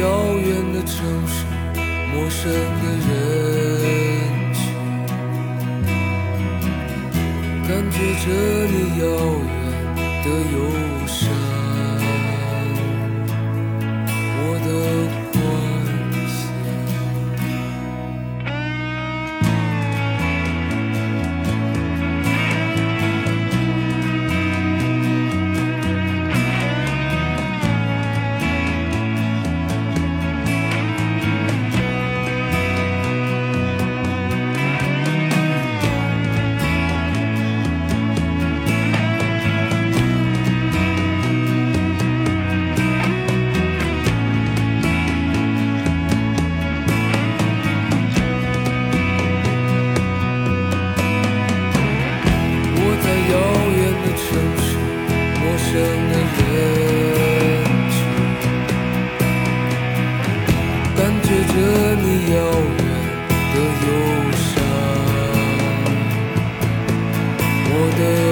遥远的城市，陌生的人群，感觉着你遥远的忧伤，我的我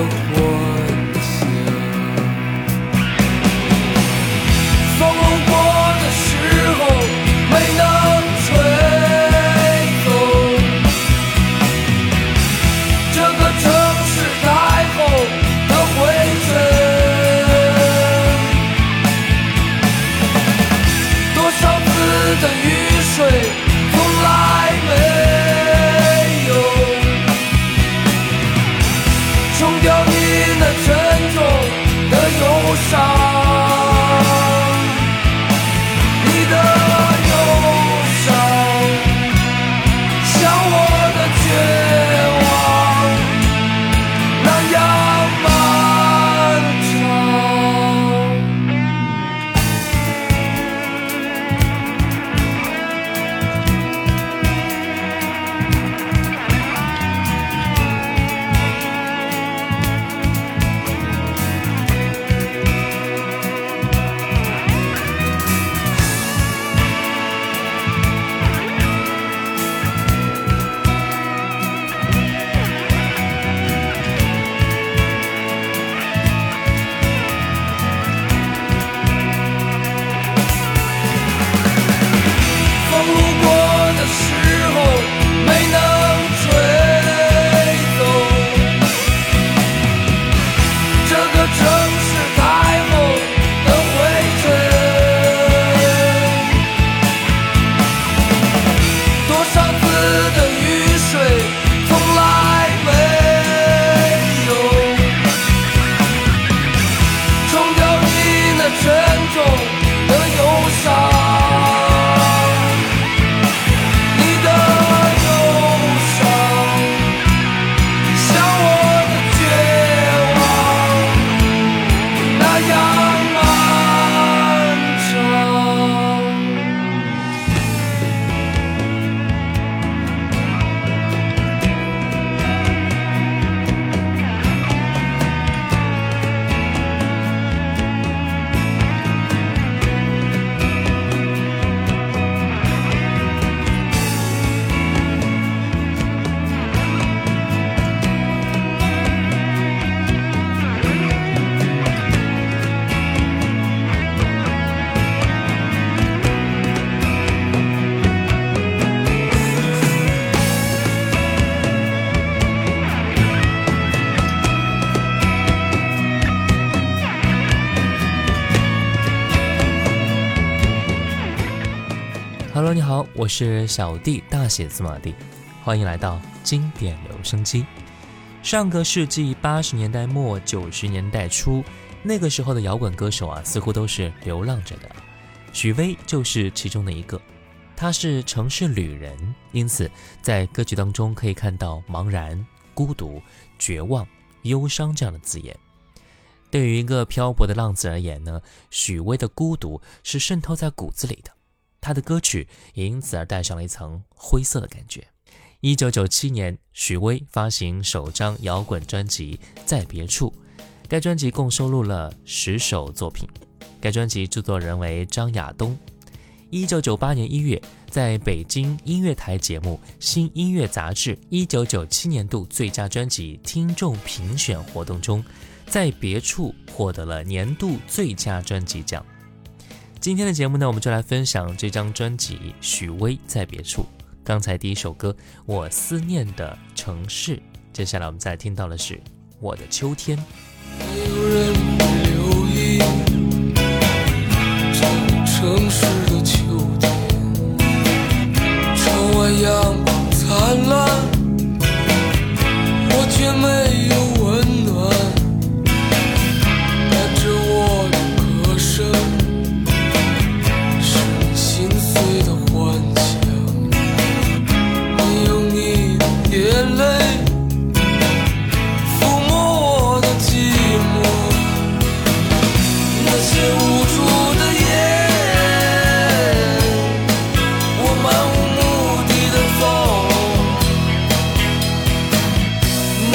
我是小弟，大写字母弟，欢迎来到经典留声机。上个世纪八十年代末九十年代初，那个时候的摇滚歌手啊，似乎都是流浪着的。许巍就是其中的一个，他是城市旅人，因此在歌曲当中可以看到茫然、孤独、绝望、忧伤这样的字眼。对于一个漂泊的浪子而言呢，许巍的孤独是渗透在骨子里的。他的歌曲也因此而带上了一层灰色的感觉。一九九七年，许巍发行首张摇滚专辑《在别处》，该专辑共收录了十首作品。该专辑制作人为张亚东。一九九八年一月，在北京音乐台节目《新音乐杂志》一九九七年度最佳专辑听众评选活动中，《在别处》获得了年度最佳专辑奖。今天的节目呢，我们就来分享这张专辑《许巍在别处》。刚才第一首歌《我思念的城市》，接下来我们再听到的是《我的秋天》。没有人留意这城市的秋天，窗外阳光灿烂，我却没有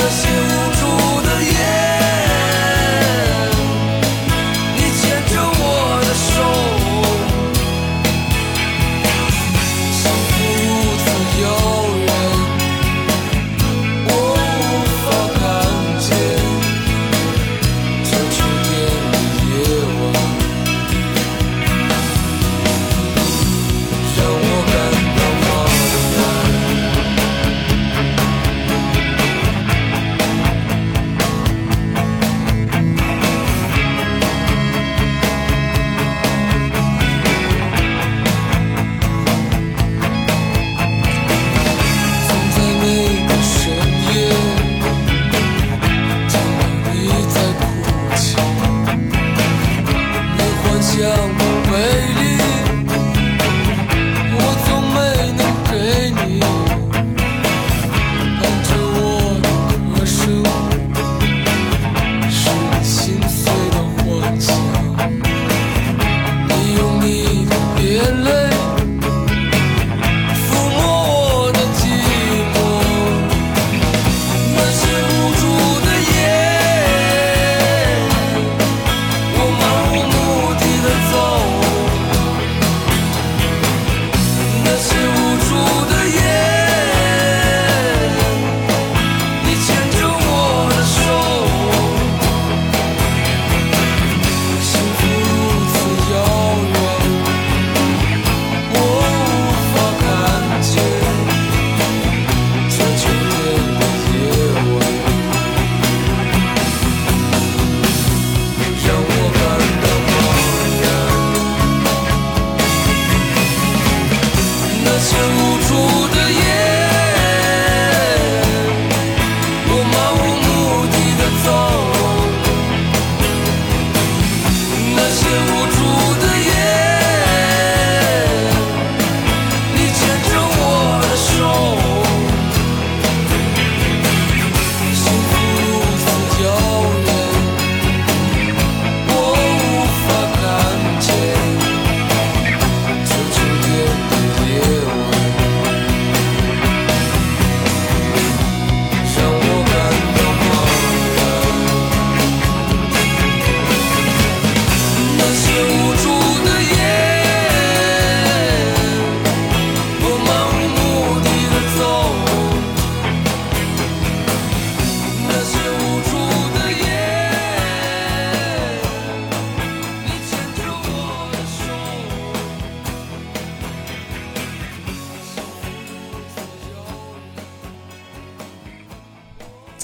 那些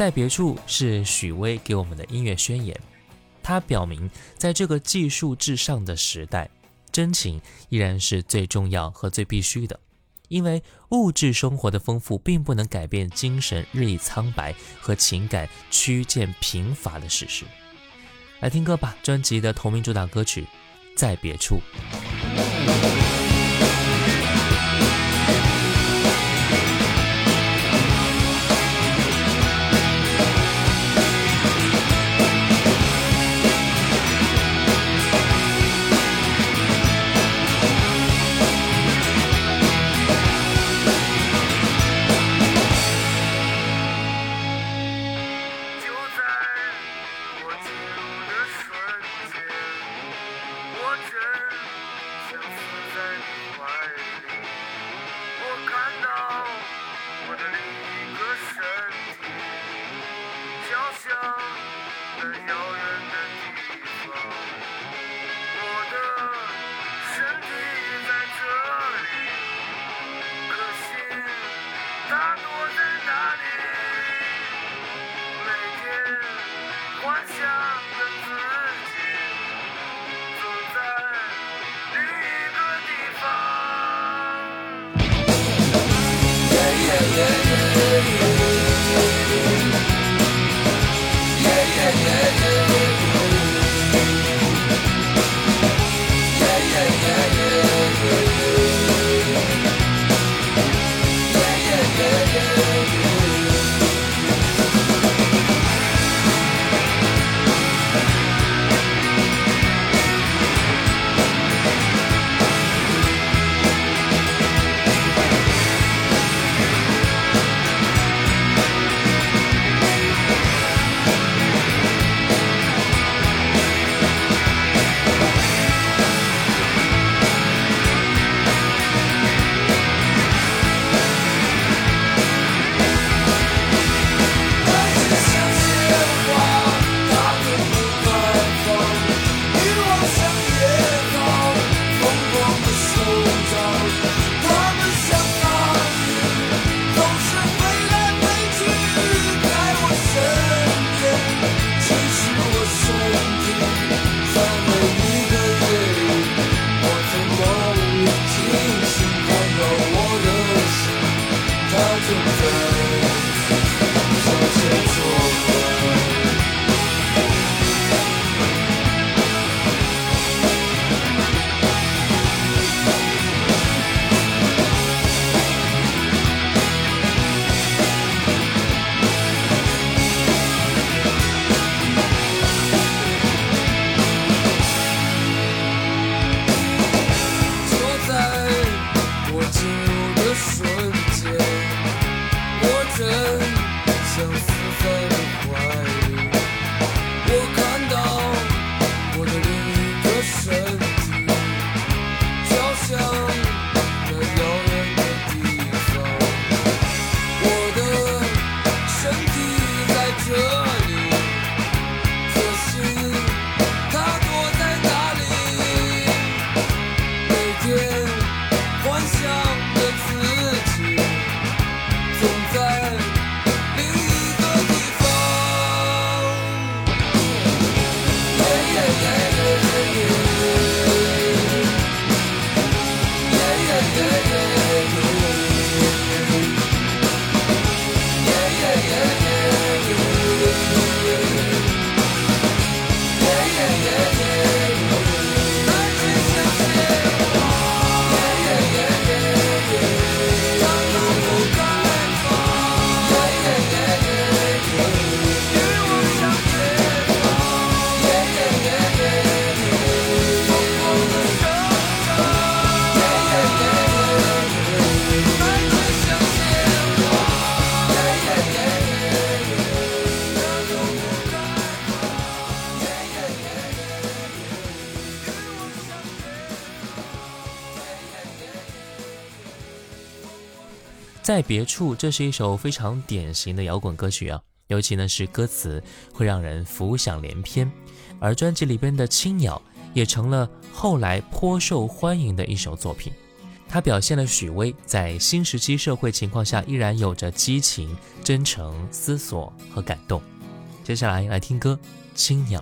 在别处是许巍给我们的音乐宣言，它表明在这个技术至上的时代，真情依然是最重要和最必须的。因为物质生活的丰富并不能改变精神日益苍白和情感趋渐贫乏的事实。来听歌吧，专辑的同名主打歌曲《在别处》。在别处，这是一首非常典型的摇滚歌曲啊，尤其呢是歌词会让人浮想联翩，而专辑里边的《青鸟》也成了后来颇受欢迎的一首作品。它表现了许巍在新时期社会情况下依然有着激情、真诚、思索和感动。接下来来听歌《青鸟》。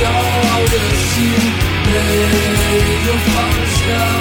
骄傲的心没有方向。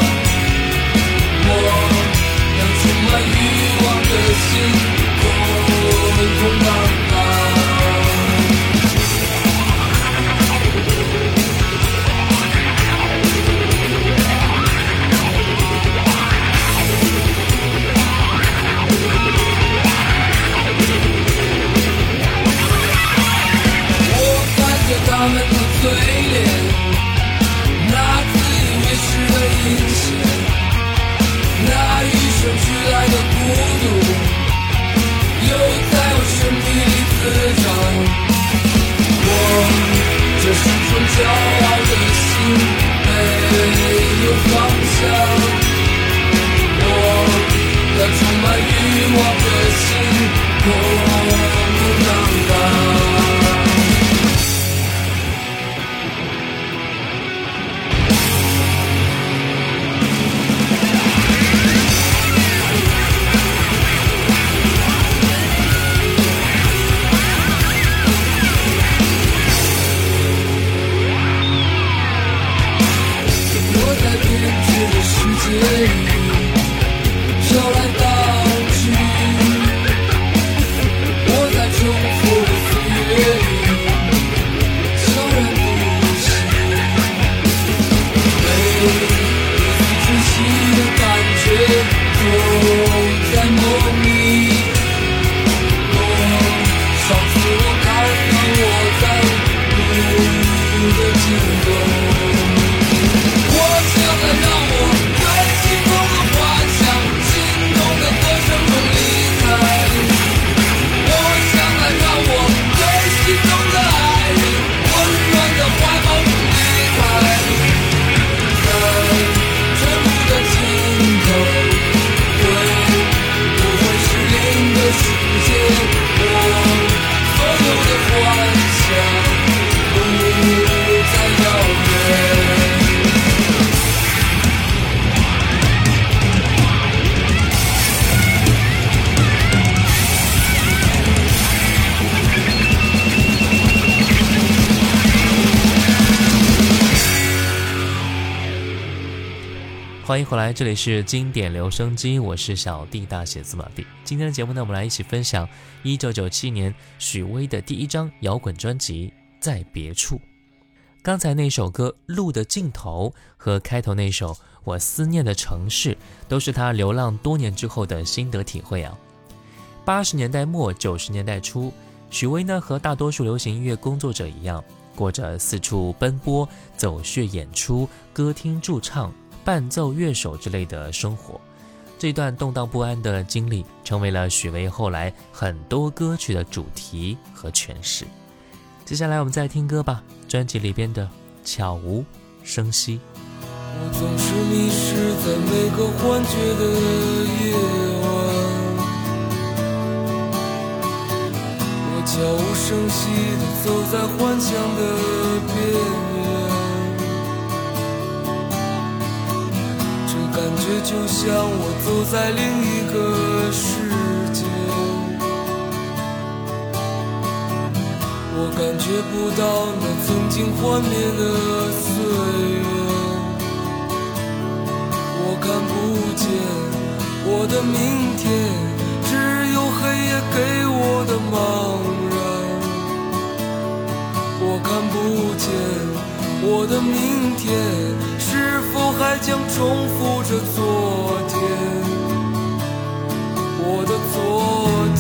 欢迎回来，这里是经典留声机，我是小弟大写字母弟。今天的节目呢，我们来一起分享一九九七年许巍的第一张摇滚专辑《在别处》。刚才那首歌《路的尽头》和开头那首《我思念的城市》，都是他流浪多年之后的心得体会啊。八十年代末九十年代初，许巍呢和大多数流行音乐工作者一样，过着四处奔波、走穴演出、歌厅驻唱。伴奏乐手之类的生活，这段动荡不安的经历，成为了许巍后来很多歌曲的主题和诠释。接下来我们再听歌吧，专辑里边的《悄无声息》。我总是迷失在每个幻觉的夜晚，我悄无声息地走在幻想的边却就像我走在另一个世界，我感觉不到那曾经幻灭的岁月，我看不见我的明天，只有黑夜给我的茫然，我看不见。我的明天否还将重复着昨天？我的昨天。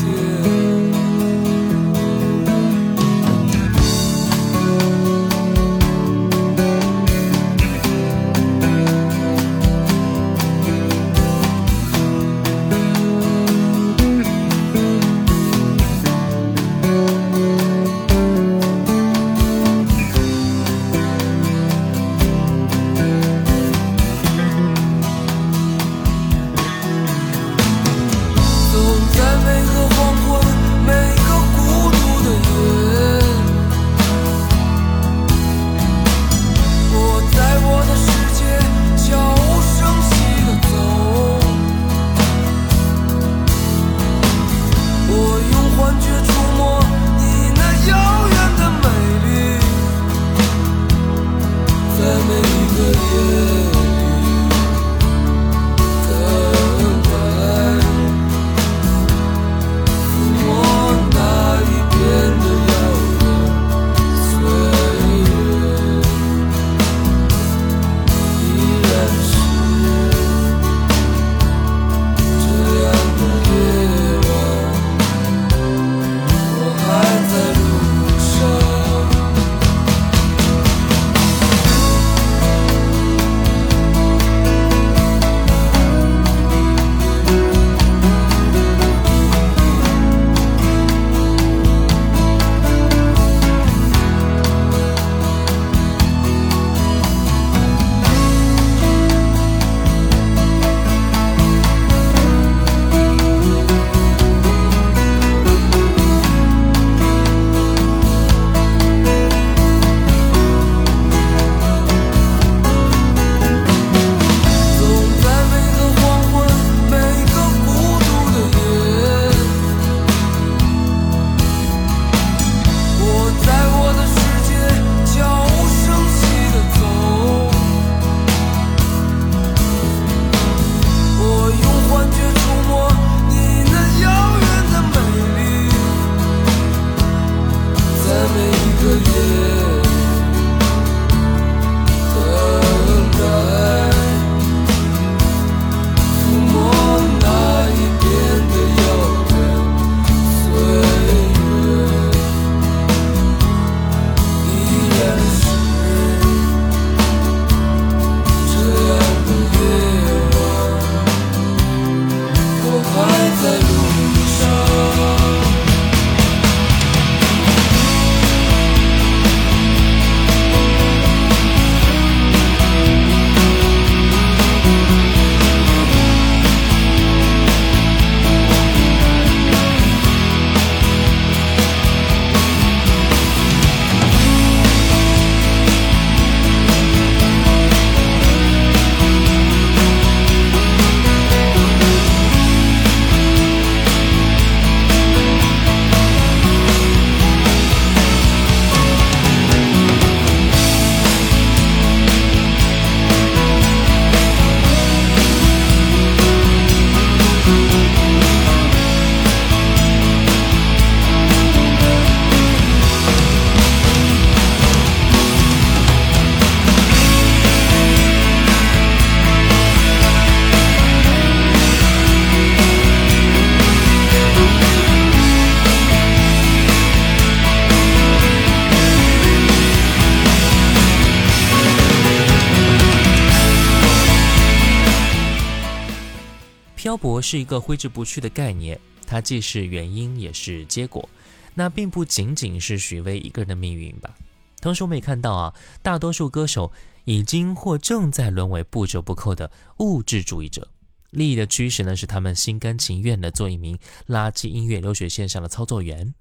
是一个挥之不去的概念，它既是原因也是结果。那并不仅仅是许巍一个人的命运吧。同时，我们也看到啊，大多数歌手已经或正在沦为不折不扣的物质主义者。利益的驱使呢，使他们心甘情愿地做一名垃圾音乐流水线上的操作员。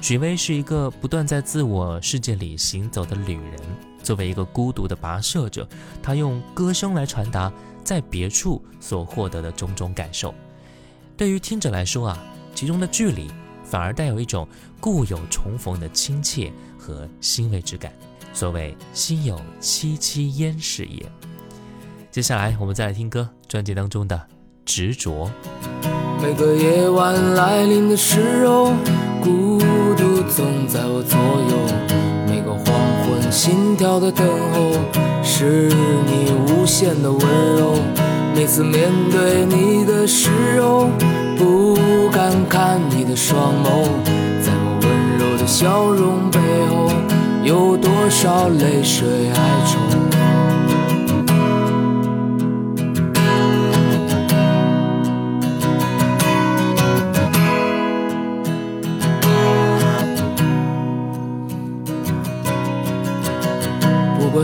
许巍是一个不断在自我世界里行走的旅人。作为一个孤独的跋涉者，他用歌声来传达。在别处所获得的种种感受。对于听者来说啊，其中的距离反而带有一种故友重逢的亲切和欣慰之感。所谓心有戚戚焉是也。接下来我们再来听歌，专辑当中的执着。每个夜晚来临的时候，孤独总在我左右。心跳的等候，是你无限的温柔。每次面对你的时候，不敢看你的双眸，在我温柔的笑容背后，有多少泪水哀愁？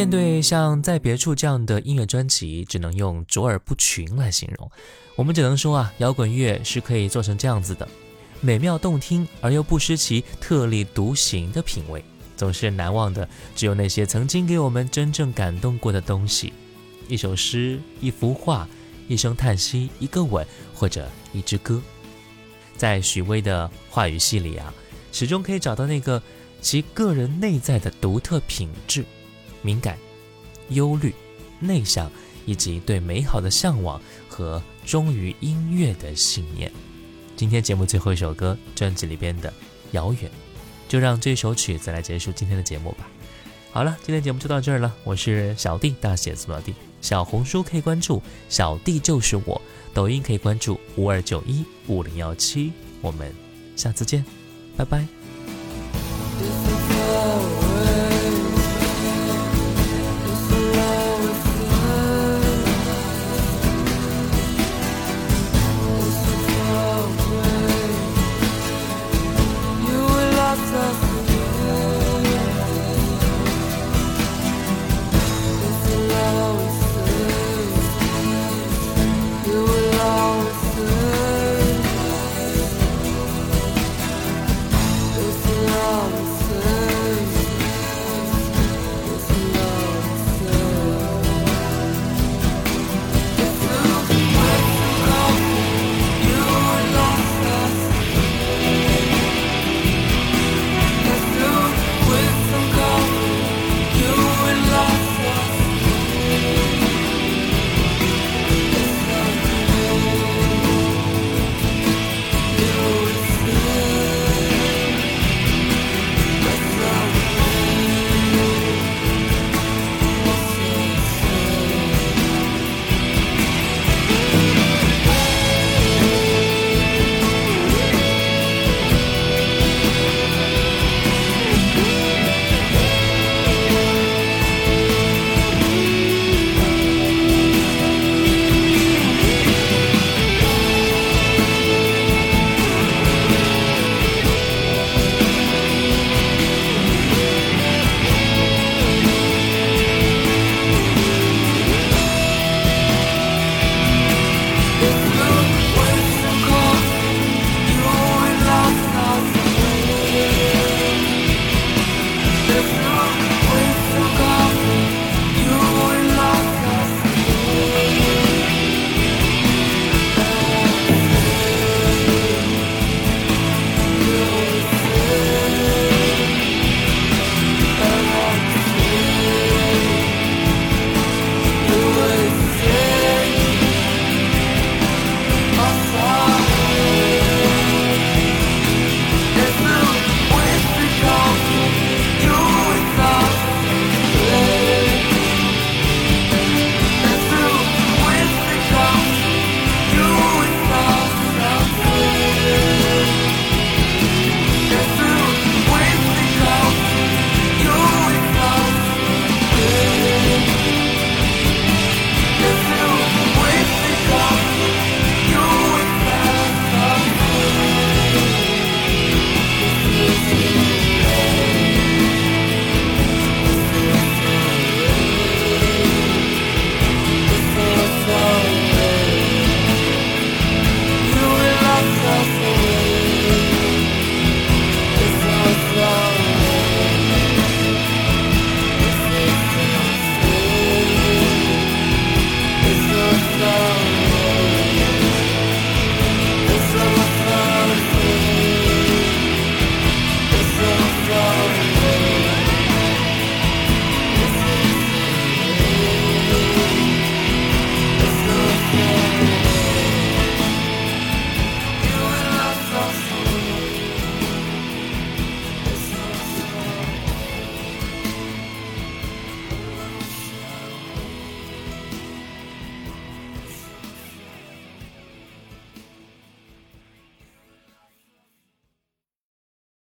面对像在别处这样的音乐专辑，只能用卓尔不群来形容。我们只能说啊，摇滚乐是可以做成这样子的，美妙动听而又不失其特立独行的品味。总是难忘的，只有那些曾经给我们真正感动过的东西：一首诗、一幅画、一声叹息、一个吻，或者一支歌。在许巍的话语系里啊，始终可以找到那个其个人内在的独特品质——敏感。忧虑、内向以及对美好的向往和忠于音乐的信念。今天节目最后一首歌，专辑里边的《遥远》，就让这首曲子来结束今天的节目吧。好了，今天节目就到这儿了。我是小弟，大写字母弟。小红书可以关注小弟就是我，抖音可以关注五二九一五零幺七。我们下次见，拜拜。